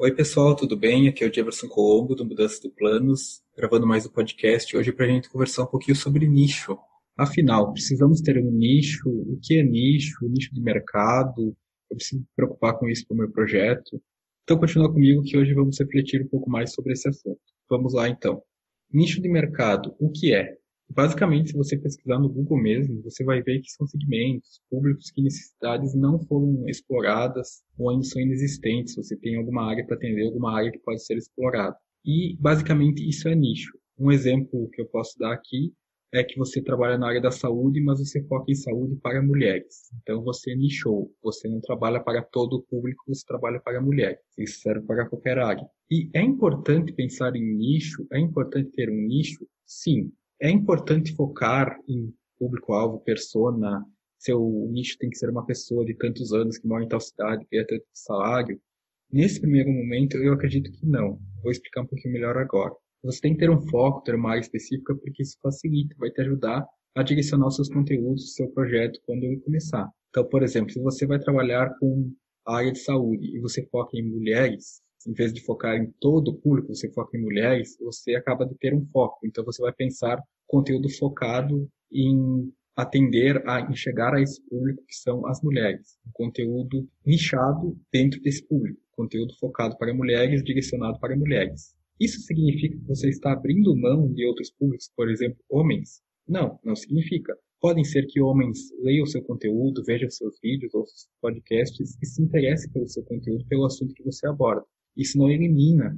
Oi, pessoal, tudo bem? Aqui é o Jefferson Colombo, do Mudança de Planos, gravando mais um podcast hoje para a gente conversar um pouquinho sobre nicho. Afinal, precisamos ter um nicho? O que é nicho? Nicho de mercado? Eu preciso me preocupar com isso para o meu projeto? Então, continua comigo que hoje vamos refletir um pouco mais sobre esse assunto. Vamos lá, então. Nicho de mercado, o que é? Basicamente, se você pesquisar no Google mesmo, você vai ver que são segmentos, públicos que necessidades não foram exploradas ou ainda são inexistentes. Você tem alguma área para atender, alguma área que pode ser explorada. E, basicamente, isso é nicho. Um exemplo que eu posso dar aqui é que você trabalha na área da saúde, mas você foca em saúde para mulheres. Então você nichou, você não trabalha para todo o público, você trabalha para mulheres. Isso serve para qualquer área. E é importante pensar em nicho, é importante ter um nicho? Sim, é importante focar em público-alvo, persona, seu nicho tem que ser uma pessoa de tantos anos que mora em tal cidade, ganha tanto salário. Nesse primeiro momento, eu acredito que não. Vou explicar um pouquinho melhor agora. Você tem que ter um foco, ter uma área específica, porque isso facilita, vai te ajudar a direcionar os seus conteúdos, o seu projeto quando ele começar. Então, por exemplo, se você vai trabalhar com a área de saúde e você foca em mulheres, em vez de focar em todo o público, você foca em mulheres, você acaba de ter um foco. Então você vai pensar conteúdo focado em atender a enxergar a esse público que são as mulheres. Um conteúdo nichado dentro desse público. Conteúdo focado para mulheres, direcionado para mulheres. Isso significa que você está abrindo mão de outros públicos, por exemplo, homens? Não, não significa. Podem ser que homens leiam o seu conteúdo, vejam seus vídeos ou seus podcasts e se interessem pelo seu conteúdo, pelo assunto que você aborda. Isso não elimina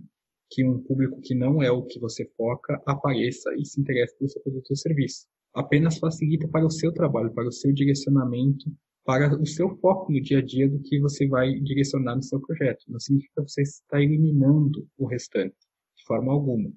que um público que não é o que você foca apareça e se interesse pelo seu produto ou serviço. Apenas facilita para o seu trabalho, para o seu direcionamento, para o seu foco no dia a dia do que você vai direcionar no seu projeto. Não significa que você está eliminando o restante, de forma alguma.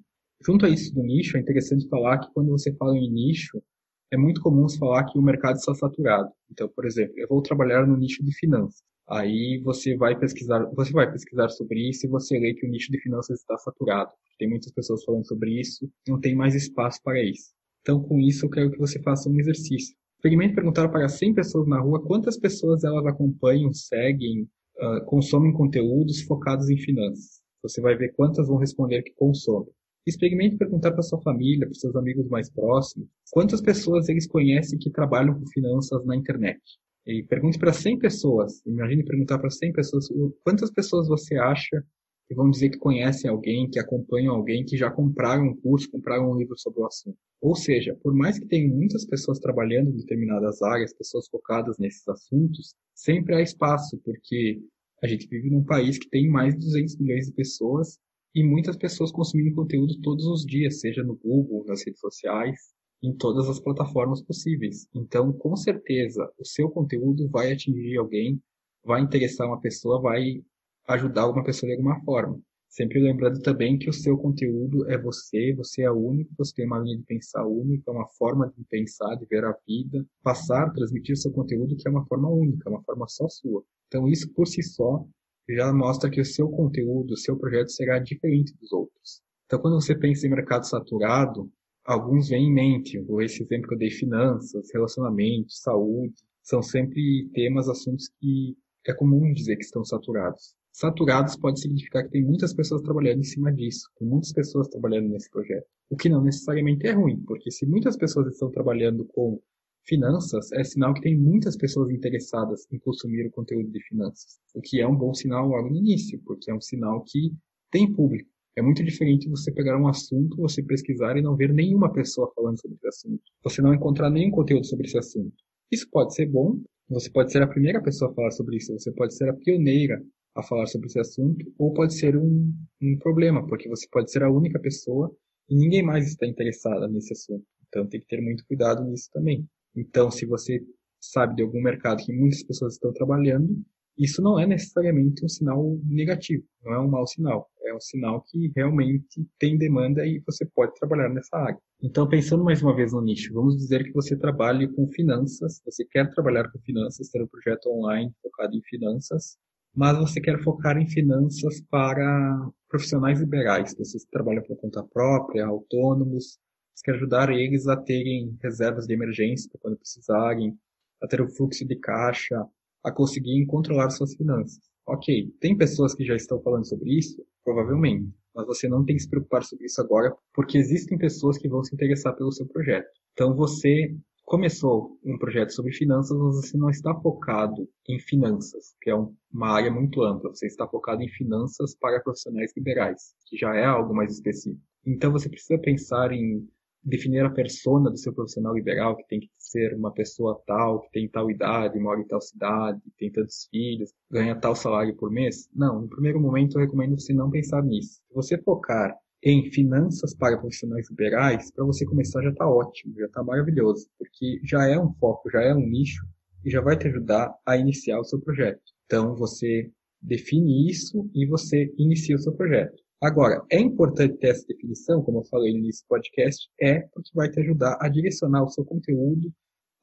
Junto a isso do nicho, é interessante falar que quando você fala em nicho, é muito comum falar que o mercado está saturado. Então, por exemplo, eu vou trabalhar no nicho de finanças. Aí você vai pesquisar, você vai pesquisar sobre isso e você vê que o nicho de finanças está saturado. Tem muitas pessoas falando sobre isso, não tem mais espaço para isso. Então, com isso, eu quero que você faça um exercício. Experimente perguntar para 100 pessoas na rua quantas pessoas elas acompanham, seguem, uh, consomem conteúdos focados em finanças. Você vai ver quantas vão responder que consomem. Experimente perguntar para sua família, para seus amigos mais próximos, quantas pessoas eles conhecem que trabalham com finanças na internet. E pergunte para 100 pessoas, imagine perguntar para 100 pessoas, quantas pessoas você acha que vão dizer que conhecem alguém, que acompanham alguém, que já compraram um curso, compraram um livro sobre o assunto. Ou seja, por mais que tenham muitas pessoas trabalhando em determinadas áreas, pessoas focadas nesses assuntos, sempre há espaço, porque a gente vive num país que tem mais de 200 milhões de pessoas e muitas pessoas consumindo conteúdo todos os dias, seja no Google, nas redes sociais, em todas as plataformas possíveis. Então, com certeza, o seu conteúdo vai atingir alguém, vai interessar uma pessoa, vai ajudar alguma pessoa de alguma forma. Sempre lembrando também que o seu conteúdo é você, você é único, você tem uma linha de pensar única, uma forma de pensar, de ver a vida, passar, transmitir o seu conteúdo que é uma forma única, uma forma só sua. Então isso por si só já mostra que o seu conteúdo, o seu projeto será diferente dos outros. Então quando você pensa em mercado saturado, alguns vêm em mente. Esse exemplo que eu dei, finanças, relacionamentos, saúde, são sempre temas, assuntos que é comum dizer que estão saturados. Saturados pode significar que tem muitas pessoas trabalhando em cima disso, tem muitas pessoas trabalhando nesse projeto. O que não necessariamente é ruim, porque se muitas pessoas estão trabalhando com finanças, é sinal que tem muitas pessoas interessadas em consumir o conteúdo de finanças, o que é um bom sinal logo no início, porque é um sinal que tem público. É muito diferente você pegar um assunto, você pesquisar e não ver nenhuma pessoa falando sobre esse assunto. Você não encontrar nenhum conteúdo sobre esse assunto. Isso pode ser bom, você pode ser a primeira pessoa a falar sobre isso, você pode ser a pioneira a falar sobre esse assunto, ou pode ser um, um problema, porque você pode ser a única pessoa e ninguém mais está interessada nesse assunto. Então tem que ter muito cuidado nisso também. Então, se você sabe de algum mercado que muitas pessoas estão trabalhando, isso não é necessariamente um sinal negativo, não é um mau sinal. É um sinal que realmente tem demanda e você pode trabalhar nessa área. Então, pensando mais uma vez no nicho, vamos dizer que você trabalhe com finanças, você quer trabalhar com finanças, ter um projeto online focado em finanças, mas você quer focar em finanças para profissionais liberais, pessoas que trabalham por conta própria, autônomos, você quer ajudar eles a terem reservas de emergência quando precisarem, a ter um fluxo de caixa, a conseguir controlar suas finanças. Ok, tem pessoas que já estão falando sobre isso? Provavelmente. Mas você não tem que se preocupar sobre isso agora, porque existem pessoas que vão se interessar pelo seu projeto. Então você começou um projeto sobre finanças, mas você não está focado em finanças, que é uma área muito ampla. Você está focado em finanças para profissionais liberais, que já é algo mais específico. Então você precisa pensar em definir a persona do seu profissional liberal, que tem que ser uma pessoa tal, que tem tal idade, mora em tal cidade, tem tantos filhos, ganha tal salário por mês. Não, no primeiro momento eu recomendo você não pensar nisso. Se você focar em finanças para profissionais liberais, para você começar já está ótimo, já está maravilhoso, porque já é um foco, já é um nicho e já vai te ajudar a iniciar o seu projeto. Então você define isso e você inicia o seu projeto. Agora, é importante ter essa definição, como eu falei no início do podcast, é porque vai te ajudar a direcionar o seu conteúdo,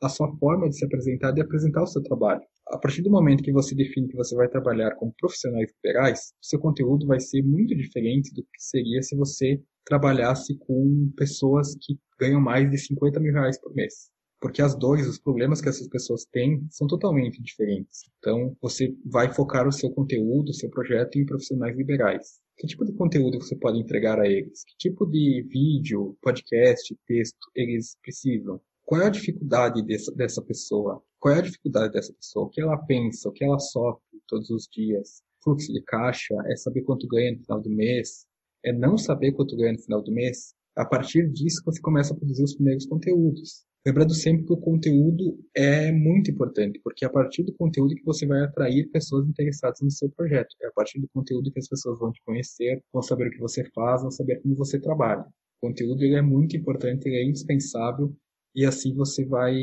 a sua forma de se apresentar e apresentar o seu trabalho. A partir do momento que você define que você vai trabalhar com profissionais liberais, seu conteúdo vai ser muito diferente do que seria se você trabalhasse com pessoas que ganham mais de 50 mil reais por mês porque as dores, os problemas que essas pessoas têm são totalmente diferentes. Então, você vai focar o seu conteúdo, o seu projeto em profissionais liberais. Que tipo de conteúdo você pode entregar a eles? Que tipo de vídeo, podcast, texto eles precisam? Qual é a dificuldade dessa, dessa pessoa? Qual é a dificuldade dessa pessoa? O que ela pensa? O que ela sofre todos os dias? Fluxo de caixa? É saber quanto ganha no final do mês? É não saber quanto ganha no final do mês? A partir disso, você começa a produzir os primeiros conteúdos. Lembrando sempre que o conteúdo é muito importante, porque é a partir do conteúdo que você vai atrair pessoas interessadas no seu projeto. É a partir do conteúdo que as pessoas vão te conhecer, vão saber o que você faz, vão saber como você trabalha. O conteúdo ele é muito importante, ele é indispensável e assim você vai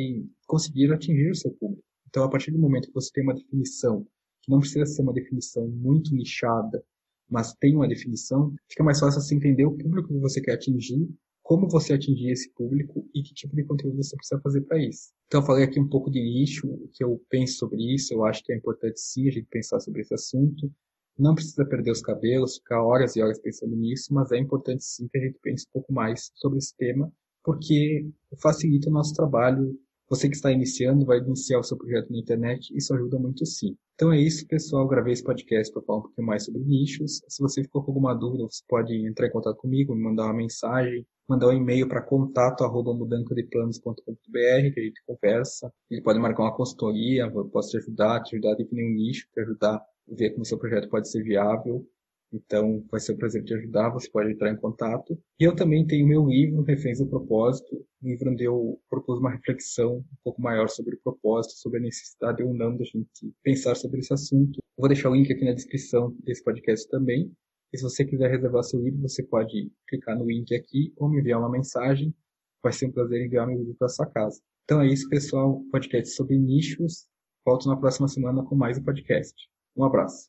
conseguir atingir o seu público. Então, a partir do momento que você tem uma definição, que não precisa ser uma definição muito nichada, mas tem uma definição, fica mais fácil você entender o público que você quer atingir como você atingir esse público e que tipo de conteúdo você precisa fazer para isso. Então, eu falei aqui um pouco de nicho, o que eu penso sobre isso, eu acho que é importante sim a gente pensar sobre esse assunto. Não precisa perder os cabelos, ficar horas e horas pensando nisso, mas é importante sim que a gente pense um pouco mais sobre esse tema, porque facilita o nosso trabalho você que está iniciando, vai iniciar o seu projeto na internet, isso ajuda muito sim. Então é isso, pessoal. gravei esse podcast para falar um pouquinho mais sobre nichos. Se você ficou com alguma dúvida, você pode entrar em contato comigo, me mandar uma mensagem, mandar um e-mail para contato@mudancadeplanos.com.br que a gente conversa. Ele pode marcar uma consultoria, eu posso te ajudar, te ajudar a definir um nicho, te ajudar a ver como seu projeto pode ser viável. Então, vai ser um prazer te ajudar, você pode entrar em contato. E eu também tenho meu livro, Reféns do Propósito, um livro onde eu propus uma reflexão um pouco maior sobre o propósito, sobre a necessidade ou não da gente pensar sobre esse assunto. Eu vou deixar o link aqui na descrição desse podcast também. E se você quiser reservar seu livro, você pode clicar no link aqui ou me enviar uma mensagem. Vai ser um prazer enviar meu livro para sua casa. Então é isso, pessoal. Podcast sobre nichos. Volto na próxima semana com mais um podcast. Um abraço.